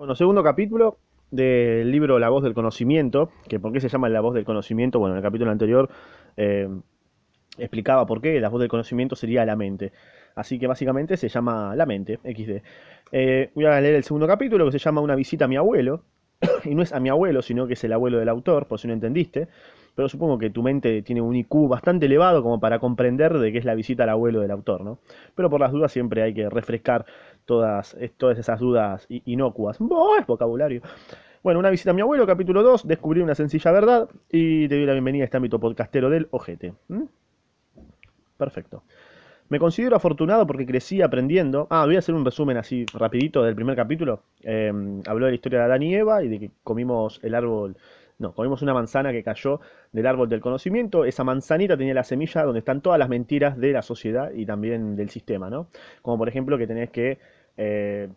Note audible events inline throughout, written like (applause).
Bueno, segundo capítulo del libro La voz del conocimiento, que por qué se llama La voz del conocimiento, bueno, en el capítulo anterior eh, explicaba por qué la voz del conocimiento sería la mente. Así que básicamente se llama La mente, XD. Eh, voy a leer el segundo capítulo que se llama Una visita a mi abuelo. (clears throat) y no es a mi abuelo, sino que es el abuelo del autor, por si no entendiste. Pero supongo que tu mente tiene un IQ bastante elevado como para comprender de qué es la visita al abuelo del autor, ¿no? Pero por las dudas siempre hay que refrescar todas, todas esas dudas inocuas. ¡Oh, es vocabulario! Bueno, una visita a mi abuelo, capítulo 2, descubrí una sencilla verdad y te doy la bienvenida a este ámbito podcastero del ojete. ¿Mm? Perfecto. Me considero afortunado porque crecí aprendiendo. Ah, voy a hacer un resumen así rapidito del primer capítulo. Eh, habló de la historia de Adán y Eva y de que comimos el árbol no, comimos una manzana que cayó del árbol del conocimiento. Esa manzanita tenía la semilla donde están todas las mentiras de la sociedad y también del sistema, ¿no? Como por ejemplo que tenés que eh,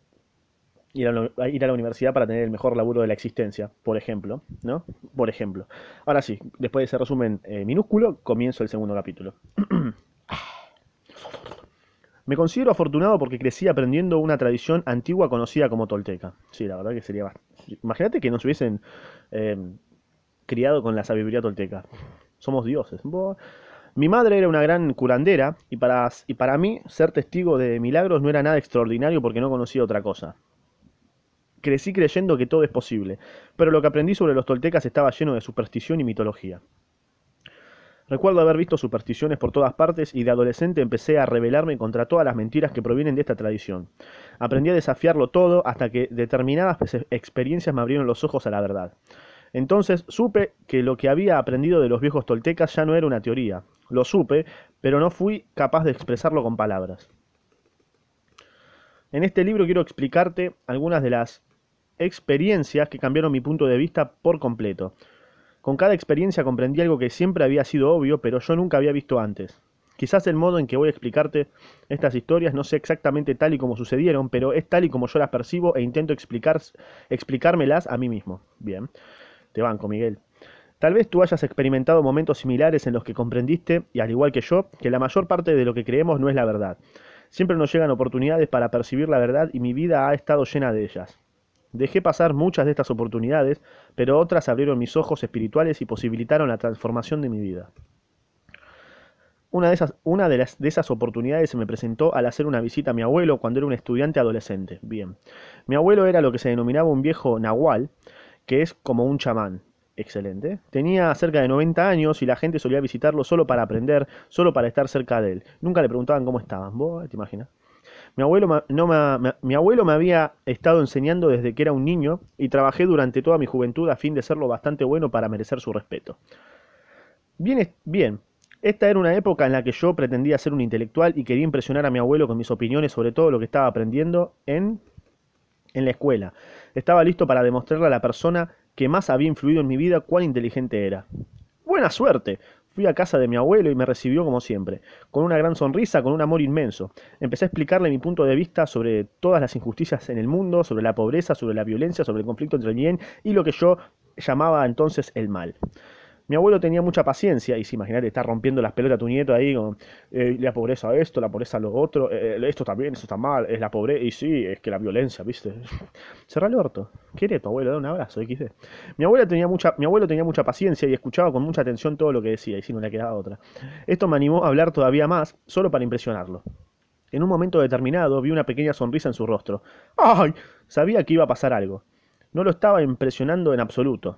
ir, a la, universidad para tener el mejor laburo de la existencia, por ejemplo, ¿no? Por ejemplo. Ahora sí, después de ese resumen eh, minúsculo, comienzo el segundo capítulo. (clears throat) Me considero afortunado porque crecí aprendiendo una tradición antigua conocida como tolteca. Sí, la verdad que sería... Imagínate que nos hubiesen eh, criado con la sabiduría tolteca. Somos dioses. Mi madre era una gran curandera y para, y para mí ser testigo de milagros no era nada extraordinario porque no conocía otra cosa. Crecí creyendo que todo es posible, pero lo que aprendí sobre los toltecas estaba lleno de superstición y mitología. Recuerdo haber visto supersticiones por todas partes y de adolescente empecé a rebelarme contra todas las mentiras que provienen de esta tradición. Aprendí a desafiarlo todo hasta que determinadas experiencias me abrieron los ojos a la verdad. Entonces supe que lo que había aprendido de los viejos toltecas ya no era una teoría. Lo supe, pero no fui capaz de expresarlo con palabras. En este libro quiero explicarte algunas de las experiencias que cambiaron mi punto de vista por completo. Con cada experiencia comprendí algo que siempre había sido obvio, pero yo nunca había visto antes. Quizás el modo en que voy a explicarte estas historias no sea exactamente tal y como sucedieron, pero es tal y como yo las percibo e intento explicármelas a mí mismo. Bien. Te banco, Miguel. Tal vez tú hayas experimentado momentos similares en los que comprendiste, y al igual que yo, que la mayor parte de lo que creemos no es la verdad. Siempre nos llegan oportunidades para percibir la verdad y mi vida ha estado llena de ellas. Dejé pasar muchas de estas oportunidades, pero otras abrieron mis ojos espirituales y posibilitaron la transformación de mi vida. Una de esas, oportunidades se me presentó al hacer una visita a mi abuelo cuando era un estudiante adolescente. Bien. Mi abuelo era lo que se denominaba un viejo nahual, que es como un chamán. Excelente. Tenía cerca de 90 años y la gente solía visitarlo solo para aprender, solo para estar cerca de él. Nunca le preguntaban cómo estaban. ¿Vos te imaginas? Mi abuelo, no me, mi abuelo me había estado enseñando desde que era un niño y trabajé durante toda mi juventud a fin de ser lo bastante bueno para merecer su respeto. Bien, bien, esta era una época en la que yo pretendía ser un intelectual y quería impresionar a mi abuelo con mis opiniones sobre todo lo que estaba aprendiendo en en la escuela. Estaba listo para demostrarle a la persona que más había influido en mi vida cuán inteligente era. Buena suerte. Fui a casa de mi abuelo y me recibió como siempre, con una gran sonrisa, con un amor inmenso. Empecé a explicarle mi punto de vista sobre todas las injusticias en el mundo, sobre la pobreza, sobre la violencia, sobre el conflicto entre el bien y lo que yo llamaba entonces el mal. Mi abuelo tenía mucha paciencia, y si imagínate, está rompiendo las pelotas a tu nieto ahí con eh, la pobreza a esto, la pobreza a lo otro, eh, eh, esto también, esto está mal, es la pobreza, y sí, es que la violencia, ¿viste? (laughs) Cerra el orto. ¿Quiere tu abuelo? Da un abrazo, XD. Mi, abuela tenía mucha, mi abuelo tenía mucha paciencia y escuchaba con mucha atención todo lo que decía, y si no le quedaba otra. Esto me animó a hablar todavía más, solo para impresionarlo. En un momento determinado vi una pequeña sonrisa en su rostro. ¡Ay! Sabía que iba a pasar algo. No lo estaba impresionando en absoluto.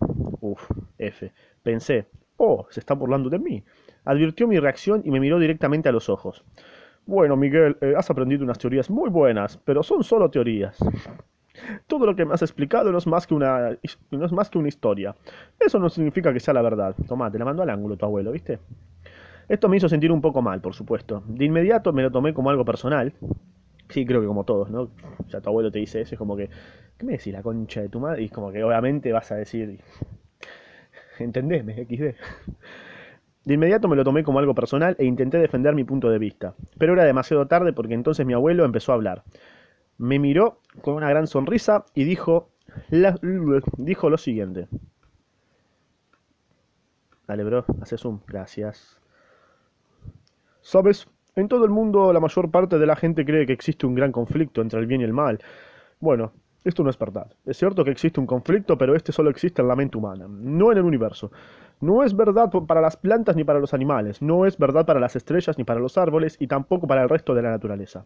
Pensé, oh, se está burlando de mí. Advirtió mi reacción y me miró directamente a los ojos. Bueno, Miguel, eh, has aprendido unas teorías muy buenas, pero son solo teorías. (laughs) Todo lo que me has explicado no es, más que una, no es más que una historia. Eso no significa que sea la verdad. Tomá, te la mandó al ángulo tu abuelo, ¿viste? Esto me hizo sentir un poco mal, por supuesto. De inmediato me lo tomé como algo personal. Sí, creo que como todos, ¿no? Ya tu abuelo te dice eso, es como que, ¿qué me decís la concha de tu madre? Y es como que obviamente vas a decir, entendeme, (laughs) XD. De inmediato me lo tomé como algo personal e intenté defender mi punto de vista. Pero era demasiado tarde porque entonces mi abuelo empezó a hablar. Me miró con una gran sonrisa y dijo, dijo lo siguiente. Dale, bro, hace zoom. Gracias. ¿Sabes? En todo el mundo la mayor parte de la gente cree que existe un gran conflicto entre el bien y el mal. Bueno, Esto no es verdad. Es cierto que existe un conflicto, pero este solo existe en la mente humana, no en el universo. No es verdad para las plantas ni para los animales, no es verdad para las estrellas ni para los árboles y tampoco para el resto de la naturaleza.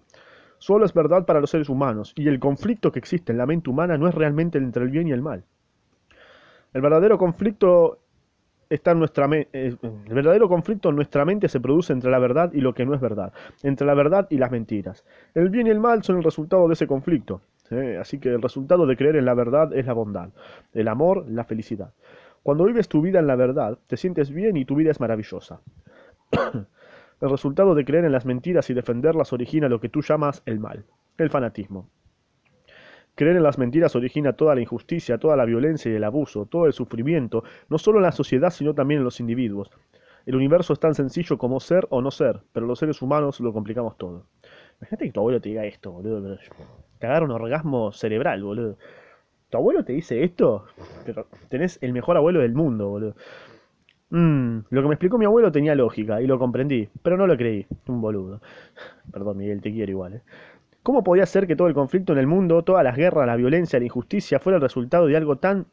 Solo es verdad para los seres humanos, y el conflicto que existe en la mente humana no es realmente entre el bien y el mal. El verdadero conflicto está en nuestra mente. Eh, el verdadero conflicto en nuestra mente se produce entre la verdad y lo que no es verdad, entre la verdad y las mentiras. El bien y el mal son el resultado de ese conflicto. Así que el resultado de creer en la verdad es la bondad, el amor, la felicidad. Cuando vives tu vida en la verdad, te sientes bien y tu vida es maravillosa. (coughs) el resultado de creer en las mentiras y defenderlas origina lo que tú llamas el mal, el fanatismo. Creer en las mentiras origina toda la injusticia, toda la violencia y el abuso, todo el sufrimiento, no solo en la sociedad, sino también en los individuos. El universo es tan sencillo como ser o no ser, pero los seres humanos lo complicamos todo. Imagínate que tu abuelo te diga esto, boludo. Agarra un orgasmo cerebral, boludo. ¿Tu abuelo te dice esto? Pero tenés el mejor abuelo del mundo, boludo. Mmm, lo que me explicó mi abuelo tenía lógica y lo comprendí, pero no lo creí. Un boludo. (laughs) Perdón, Miguel, te quiero igual, eh. ¿Cómo podía ser que todo el conflicto en el mundo, todas las guerras, la violencia, la injusticia fuera el resultado de algo tan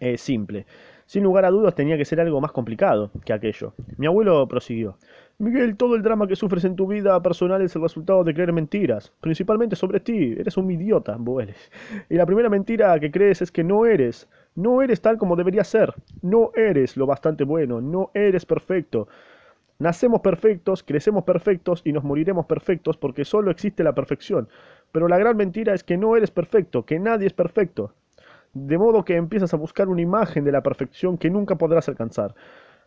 eh, simple? Sin lugar a dudas tenía que ser algo más complicado que aquello. Mi abuelo prosiguió. Miguel, todo el drama que sufres en tu vida personal es el resultado de creer mentiras, principalmente sobre ti. Eres un idiota, Boeles. Y la primera mentira que crees es que no eres. No eres tal como deberías ser. No eres lo bastante bueno. No eres perfecto. Nacemos perfectos, crecemos perfectos y nos moriremos perfectos porque solo existe la perfección. Pero la gran mentira es que no eres perfecto, que nadie es perfecto. De modo que empiezas a buscar una imagen de la perfección que nunca podrás alcanzar.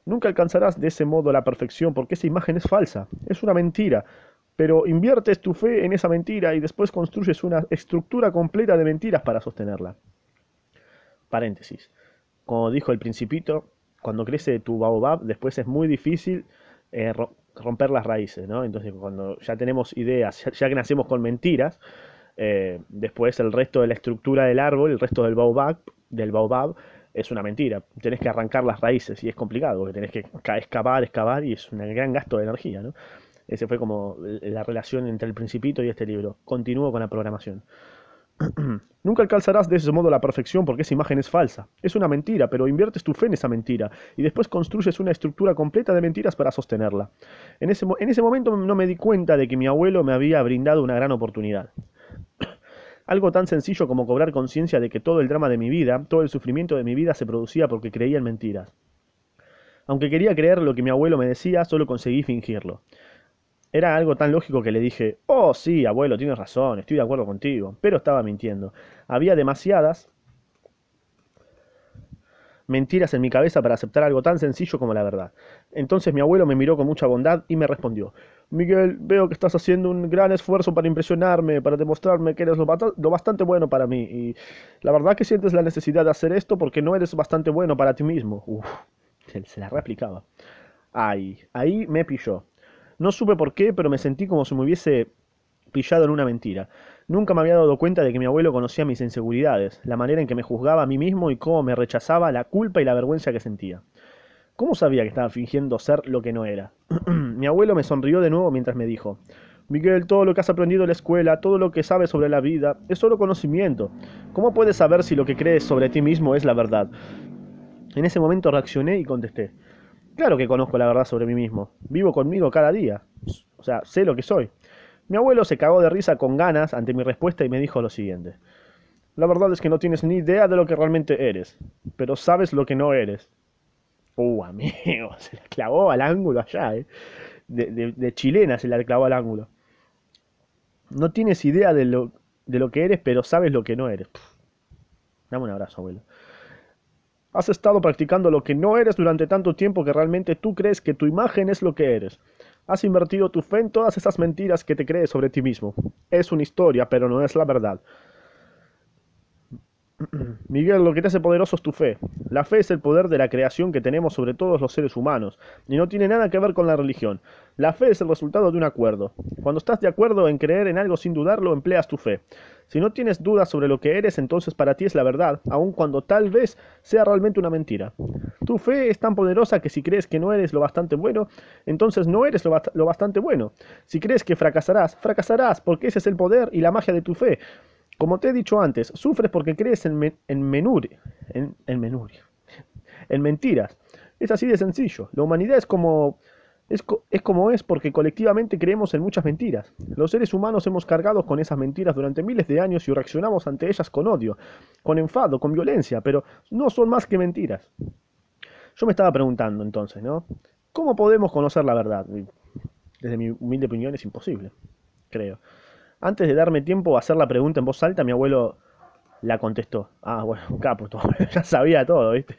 Nunca alcanzarás de ese modo la perfección porque esa imagen es falsa, es una mentira. Pero inviertes tu fe en esa mentira y después construyes una estructura completa de mentiras para sostenerla. Paréntesis. Como dijo el principito, cuando crece tu baobab, después es muy difícil eh, romper las raíces, ¿no? Entonces, cuando ya tenemos ideas, ya, que nacemos con mentiras, eh, después el resto de la estructura del árbol, el resto del baobab, del baobab es una mentira. Tenés que arrancar las raíces y es complicado, porque tenés que excavar, excavar y es un gran gasto de energía, ¿no? Ese fue como la relación entre el principito y este libro. Continúo con la programación. (clears throat) Nunca alcanzarás de ese modo la perfección porque esa imagen es falsa. Es una mentira, pero inviertes tu fe en esa mentira y después construyes una estructura completa de mentiras para sostenerla. En ese, en ese momento no me di cuenta de que mi abuelo me había brindado una gran oportunidad. Algo tan sencillo como cobrar conciencia de que todo el drama de mi vida, todo el sufrimiento de mi vida se producía porque creía en mentiras. Aunque quería creer lo que mi abuelo me decía, solo conseguí fingirlo. Era algo tan lógico que le dije, oh sí, abuelo, tienes razón, estoy de acuerdo contigo, pero estaba mintiendo. Había demasiadas mentiras en mi cabeza para aceptar algo tan sencillo como la verdad. Entonces mi abuelo me miró con mucha bondad y me respondió, Miguel, veo que estás haciendo un gran esfuerzo para impresionarme, para demostrarme que eres lo, bastante bueno para mí, y la verdad que sientes la necesidad de hacer esto porque no eres bastante bueno para ti mismo. Uf, se, se la replicaba. Ay, ahí me pilló. No supe por qué, pero me sentí como si me hubiese pillado en una mentira. Nunca me había dado cuenta de que mi abuelo conocía mis inseguridades, la manera en que me juzgaba a mí mismo y cómo me rechazaba la culpa y la vergüenza que sentía. ¿Cómo sabía que estaba fingiendo ser lo que no era? (clears throat) mi abuelo me sonrió de nuevo mientras me dijo, Miguel, todo lo que has aprendido en la escuela, todo lo que sabes sobre la vida, es solo conocimiento. ¿Cómo puedes saber si lo que crees sobre ti mismo es la verdad? En ese momento reaccioné y contesté, Claro que conozco la verdad sobre mí mismo. Vivo conmigo cada día. O sea, sé lo que soy. Mi abuelo se cagó de risa con ganas ante mi respuesta y me dijo lo siguiente. La verdad es que no tienes ni idea de lo que realmente eres, pero sabes lo que no eres. Uh, (laughs) amigo, se la clavó al ángulo allá, ¿eh? De, chilena se la clavó al ángulo. No tienes idea de lo, de lo que eres, pero sabes lo que no eres. Dame un abrazo, abuelo. Has estado practicando lo que no eres durante tanto tiempo que realmente tú crees que tu imagen es lo que eres. Has invertido tu fe en todas esas mentiras que te crees sobre ti mismo. Es una historia, pero no es la verdad. (clears throat) Miguel, lo que te hace poderoso es tu fe. La fe es el poder de la creación que tenemos sobre todos los seres humanos, y no tiene nada que ver con la religión. La fe es el resultado de un acuerdo. Cuando estás de acuerdo en creer en algo sin dudarlo, empleas tu fe. Si no tienes dudas sobre lo que eres, entonces para ti es la verdad, aun cuando tal vez sea realmente una mentira. Tu fe es tan poderosa que si crees que no eres lo bastante bueno, entonces no eres lo, lo bastante bueno. Si crees que fracasarás, fracasarás, porque ese es el poder y la magia de tu fe. Como te he dicho antes, sufres porque crees en, men en menuri, en, en mentiras. Es así de sencillo. La humanidad es como es, es, como es porque colectivamente creemos en muchas mentiras. Los seres humanos hemos cargado con esas mentiras durante miles de años y reaccionamos ante ellas con odio, con enfado, con violencia, pero no son más que mentiras. Yo me estaba preguntando entonces, ¿no? ¿Cómo podemos conocer la verdad? Desde mi humilde opinión es imposible, creo. Antes de darme tiempo a hacer la pregunta en voz alta, mi abuelo la contestó. Ah, bueno, capo, (laughs) ya sabía todo, ¿viste?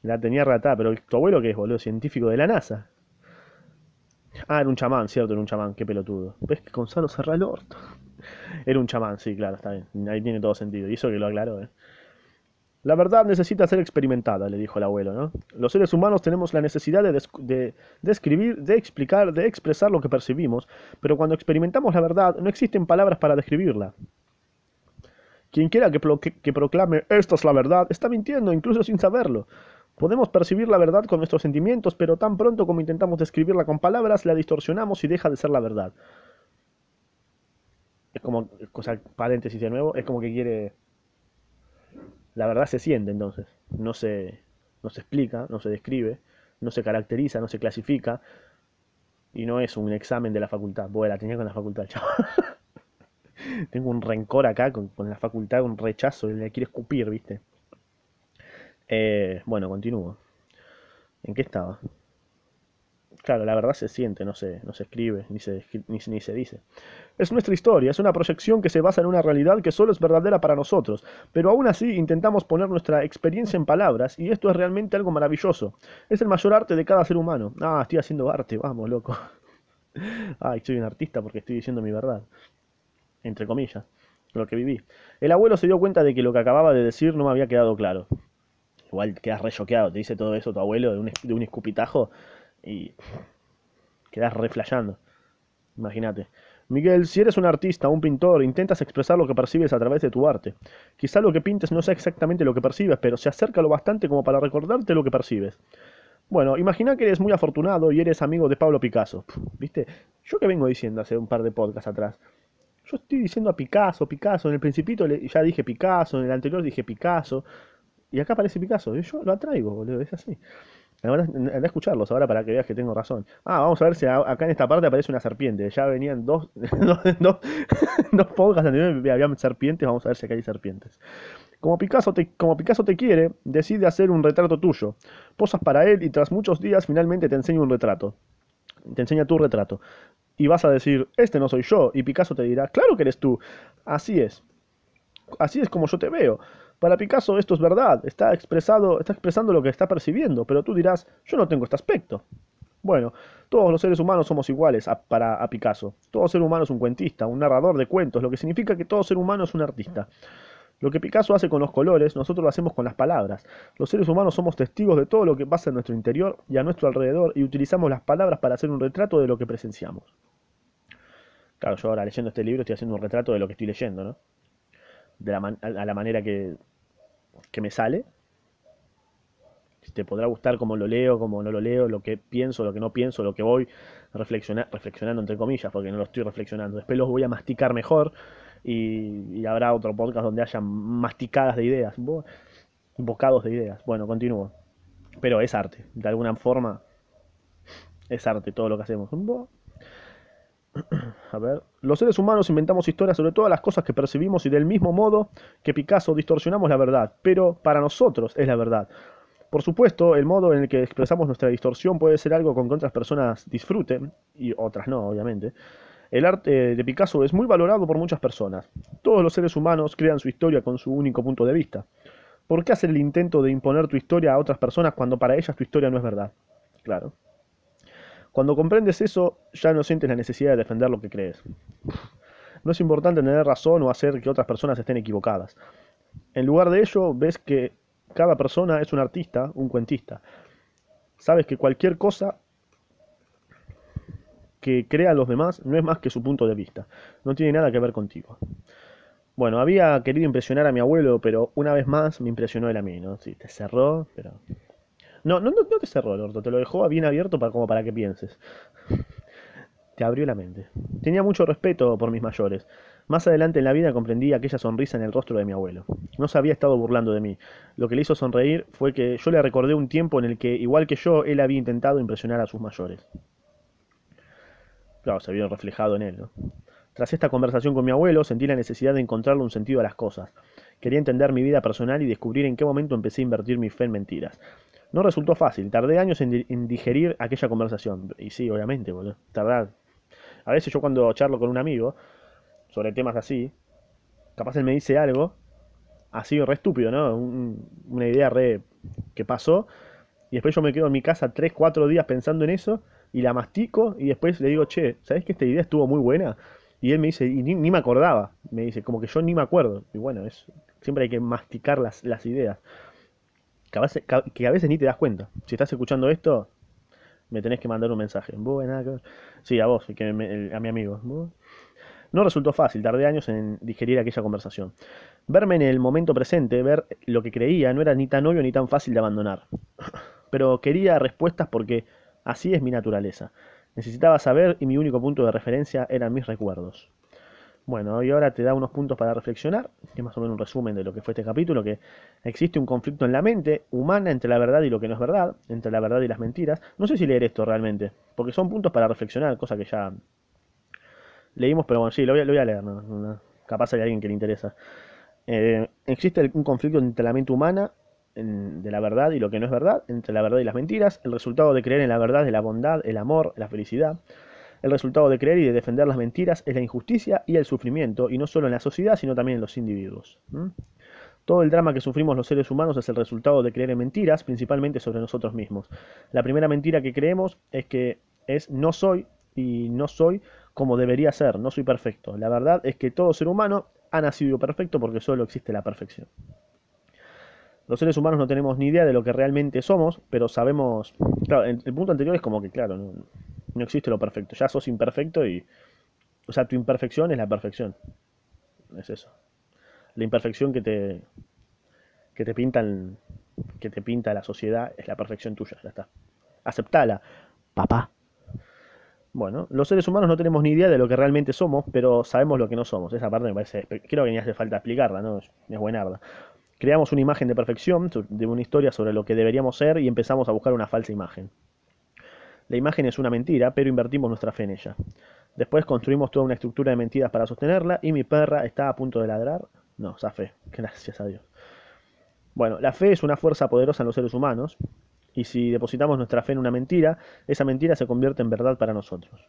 La tenía ratada, pero tu abuelo que es, boludo, científico de la NASA. Ah, era un chamán, cierto, era un chamán, qué pelotudo. ¿Ves que Gonzalo cerró el orto? (laughs) Era un chamán, sí, claro, está bien. Ahí tiene todo sentido. Y eso que lo aclaró, ¿eh? La verdad necesita ser experimentada, le dijo el abuelo, ¿no? Los seres humanos tenemos la necesidad de, de, de, explicar, de expresar lo que percibimos, pero cuando experimentamos la verdad no existen palabras para describirla. Quien quiera que, pro que proclame esta es la verdad está mintiendo, incluso sin saberlo. Podemos percibir la verdad con nuestros sentimientos, pero tan pronto como intentamos describirla con palabras, la distorsionamos y deja de ser la verdad. Es como, paréntesis de nuevo, es como que quiere... La verdad se siente entonces, no se, no se explica, no se describe, no se caracteriza, no se clasifica, y no es un examen de la facultad. Bueno, la tenía con la facultad, chaval. (laughs) Tengo un rencor acá con, con la facultad, un rechazo, le quiere escupir, ¿viste? Eh, bueno, continúo. ¿En qué estaba? Claro, la verdad se siente, no se, no se escribe, ni se, ni, ni se dice. Es nuestra historia, es una proyección que se basa en una realidad que solo es verdadera para nosotros, pero aún así intentamos poner nuestra experiencia en palabras, y esto es realmente algo maravilloso. Es el mayor arte de cada ser humano. Ah, estoy haciendo arte, vamos, loco. (laughs) Ay, soy un artista porque estoy diciendo mi verdad. Entre comillas, lo que viví. El abuelo se dio cuenta de que lo que acababa de decir no me había quedado claro. Igual quedas re choqueado, te dice todo eso tu abuelo de un, de un escupitajo y quedas re flayando. Imagínate. Miguel, si eres un artista, un pintor, intentas expresar lo que percibes a través de tu arte. Quizá lo que pintes no sea exactamente lo que percibes, pero se acerca lo bastante como para recordarte lo que percibes. Bueno, imagina que eres muy afortunado y eres amigo de Pablo Picasso. ¿Viste? Yo que vengo diciendo hace un par de podcasts atrás. Yo estoy diciendo a Picasso, Picasso. En el principito ya dije Picasso, en el anterior dije Picasso. Y acá aparece Picasso. Y yo lo atraigo, boludo. Es así. Anda a escucharlos ahora para que veas que tengo razón. Ah, vamos a ver si acá en esta parte aparece una serpiente. Ya venían dos, (laughs) dos, dos, dos podcasts anteriores había serpientes. Vamos a ver si acá hay serpientes. Como Picasso, te, como Picasso te quiere, decide hacer un retrato tuyo. Posas para él y tras muchos días finalmente te enseña un retrato. Te enseña tu retrato. Y vas a decir, este no soy yo. Y Picasso te dirá, claro que eres tú. Así es. Así es como yo te veo. Para Picasso esto es verdad, está, expresado, está expresando lo que está percibiendo, pero tú dirás, yo no tengo este aspecto. Bueno, todos los seres humanos somos iguales para a Picasso. Todo ser humano es un cuentista, un narrador de cuentos, lo que significa que todo ser humano es un artista. Lo que Picasso hace con los colores, nosotros lo hacemos con las palabras. Los seres humanos somos testigos de todo lo que pasa en nuestro interior y a nuestro alrededor y utilizamos las palabras para hacer un retrato de lo que presenciamos. Claro, yo ahora leyendo este libro estoy haciendo un retrato de lo que estoy leyendo, ¿no? De la a la manera que, que me sale. Te podrá gustar como lo leo, como no lo leo, lo que pienso, lo que no pienso, lo que voy reflexiona reflexionando entre comillas, porque no lo estoy reflexionando. Después los voy a masticar mejor y, y habrá otro podcast donde haya masticadas de ideas, bocados de ideas. Bueno, continúo. Pero es arte, de alguna forma es arte todo lo que hacemos. (clears throat) A ver. Los seres humanos inventamos historias sobre todas las cosas que percibimos y del mismo modo que Picasso distorsionamos la verdad, pero para nosotros es la verdad. Por supuesto, el modo en el que expresamos nuestra distorsión puede ser algo con que otras personas disfruten, y otras no, obviamente. El arte de Picasso es muy valorado por muchas personas. Todos los seres humanos crean su historia con su único punto de vista. ¿Por qué hacer el intento de imponer tu historia a otras personas cuando para ellas tu historia no es verdad? Claro. Cuando comprendes eso, ya no sientes la necesidad de defender lo que crees. No es importante tener razón o hacer que otras personas estén equivocadas. En lugar de ello, ves que cada persona es un artista, un cuentista. Sabes que cualquier cosa que crean los demás no es más que su punto de vista. No tiene nada que ver contigo. Bueno, había querido impresionar a mi abuelo, pero una vez más me impresionó él a mí, ¿no? Sí, te cerró, pero no, no, no, te cerró el orto, te lo dejó bien abierto para, como para que pienses. Te abrió la mente. Tenía mucho respeto por mis mayores. Más adelante en la vida comprendí aquella sonrisa en el rostro de mi abuelo. No se había estado burlando de mí. Lo que le hizo sonreír fue que yo le recordé un tiempo en el que, igual que yo, él había intentado impresionar a sus mayores. Claro, se vio reflejado en él, ¿no? Tras esta conversación con mi abuelo, sentí la necesidad de encontrarle un sentido a las cosas. Quería entender mi vida personal y descubrir en qué momento empecé a invertir mi fe en mentiras. No resultó fácil, tardé años en, di- en digerir aquella conversación. Y sí, obviamente, boludo. Tardar. A veces yo cuando charlo con un amigo sobre temas así, capaz él me dice algo, así re estúpido, ¿no? Un- una idea re que pasó, y después yo me quedo en mi casa 3 4 días pensando en eso, y la mastico, y después le digo, che, ¿sabés que esta idea estuvo muy buena? Y él me dice, y ni, ni me acordaba, me dice, como que yo ni me acuerdo. Y bueno, es, siempre hay que masticar las, las ideas, que a, veces, ni te das cuenta. Si estás escuchando esto, me tenés que mandar un mensaje. Sí, a vos, que a mi amigo. No resultó fácil, tardé años en digerir aquella conversación. Verme en el momento presente, ver lo que creía, no era ni tan obvio ni tan fácil de abandonar. (laughs) Pero quería respuestas porque así es mi naturaleza. Necesitaba saber y mi único punto de referencia eran mis recuerdos. Bueno, y ahora te da unos puntos para reflexionar, que es más o menos un resumen de lo que fue este capítulo, que existe un conflicto en la mente humana entre la verdad y lo que no es verdad, entre la verdad y las mentiras. No sé si leer esto realmente, porque son puntos para reflexionar, cosa que ya leímos, pero bueno, sí, lo voy a, lo voy a leer, ¿no? Capaz hay alguien que le interesa. Eh, existe un conflicto entre la mente humana de la verdad y lo que no es verdad, entre la verdad y las mentiras. El resultado de creer en la verdad es la bondad, el amor, la felicidad. El resultado de creer y de defender las mentiras es la injusticia y el sufrimiento, y no solo en la sociedad, sino también en los individuos. Todo el drama que sufrimos los seres humanos es el resultado de creer en mentiras, principalmente sobre nosotros mismos. La primera mentira que creemos es que es no soy y no soy como debería ser, no soy perfecto. La verdad es que todo ser humano ha nacido perfecto porque solo existe la perfección. Los seres humanos no tenemos ni idea de lo que realmente somos, pero sabemos... Claro, el, el punto anterior es como que, claro, no, no existe lo perfecto. Ya sos imperfecto y... O sea, tu imperfección es la perfección. Es eso. La imperfección que te, que te pintan, que te pinta la sociedad es la perfección tuya, ya está. Aceptala, papá. Bueno, los seres humanos no tenemos ni idea de lo que realmente somos, pero sabemos lo que no somos. Esa parte me parece, creo que ni hace falta explicarla, ¿no? Es, buenarda. Creamos una imagen de perfección, de una historia sobre lo que deberíamos ser y empezamos a buscar una falsa imagen. La imagen es una mentira, pero invertimos nuestra fe en ella. Después construimos toda una estructura de mentiras para sostenerla y mi perra está a punto de ladrar. No, esa fe, (laughs) gracias a Dios. Bueno, la fe es una fuerza poderosa en los seres humanos y si depositamos nuestra fe en una mentira, esa mentira se convierte en verdad para nosotros.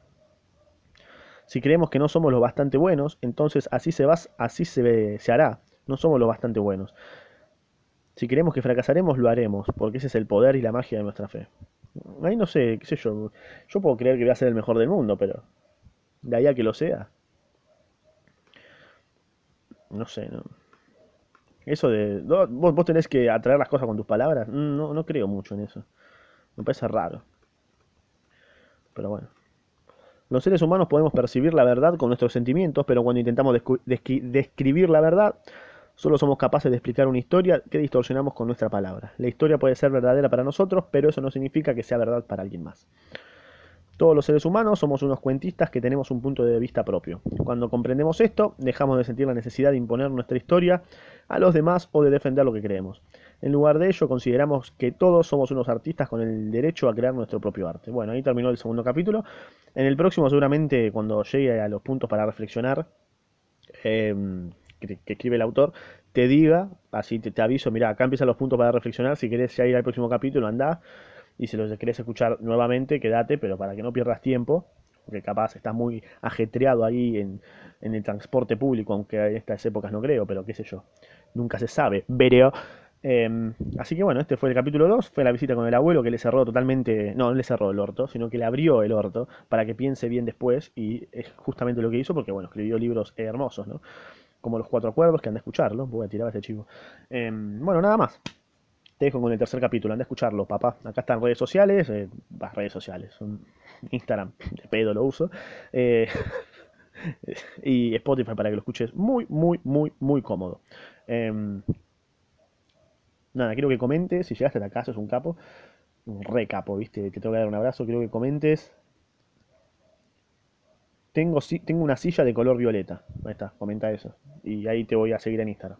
Si creemos que no somos lo bastante buenos, entonces así se va, así se, se hará. No somos lo bastante buenos. Si creemos que fracasaremos, lo haremos, porque ese es el poder y la magia de nuestra fe. Ahí no sé, qué sé yo. Yo puedo creer que voy a ser el mejor del mundo, pero de ahí a que lo sea, no sé, no. Eso de. vos, vos tenés que atraer las cosas con tus palabras. Mm, No, no creo mucho en eso. Me parece raro. Pero bueno. Los seres humanos podemos percibir la verdad con nuestros sentimientos, pero cuando intentamos describir la verdad, solo somos capaces de explicar una historia que distorsionamos con nuestra palabra. La historia puede ser verdadera para nosotros, pero eso no significa que sea verdad para alguien más. Todos los seres humanos somos unos cuentistas que tenemos un punto de vista propio. Cuando comprendemos esto, dejamos de sentir la necesidad de imponer nuestra historia a los demás o de defender lo que creemos. En lugar de ello, consideramos que todos somos unos artistas con el derecho a crear nuestro propio arte. Bueno, ahí terminó el segundo capítulo. En el próximo, seguramente, cuando llegue a los puntos para reflexionar, eh, que, escribe el autor, te diga, así te, aviso, mira, acá empiezan los puntos para reflexionar, si querés ya ir al próximo capítulo, andá, y si los querés escuchar nuevamente, quédate, pero para que no pierdas tiempo, porque capaz estás muy ajetreado ahí en, en el transporte público, aunque en estas épocas no creo, pero qué sé yo, nunca se sabe, vereo. Eh, así que bueno, este fue el capítulo 2, fue la visita con el abuelo que le cerró totalmente, no, no le cerró el orto, sino que le abrió el orto para que piense bien después y es justamente lo que hizo porque bueno, escribió libros hermosos, ¿no? Como Los Cuatro Acuerdos, que anda a escucharlo, voy a tirar ese chivo. Eh, bueno, nada más. Te dejo con el tercer capítulo, anda a escucharlo, papá. Acá están redes sociales, eh, bah, redes sociales, Instagram, de pedo lo uso. Eh, (laughs) y Spotify para que lo escuches muy, muy, muy, muy cómodo. Eh, nada, quiero que comentes, si llegaste hasta acá, sos un capo, un re capo, ¿viste? Te tengo que dar un abrazo, quiero que comentes tengo, tengo una silla de color violeta. Ahí está, comenta eso. Y ahí te voy a seguir en Instagram.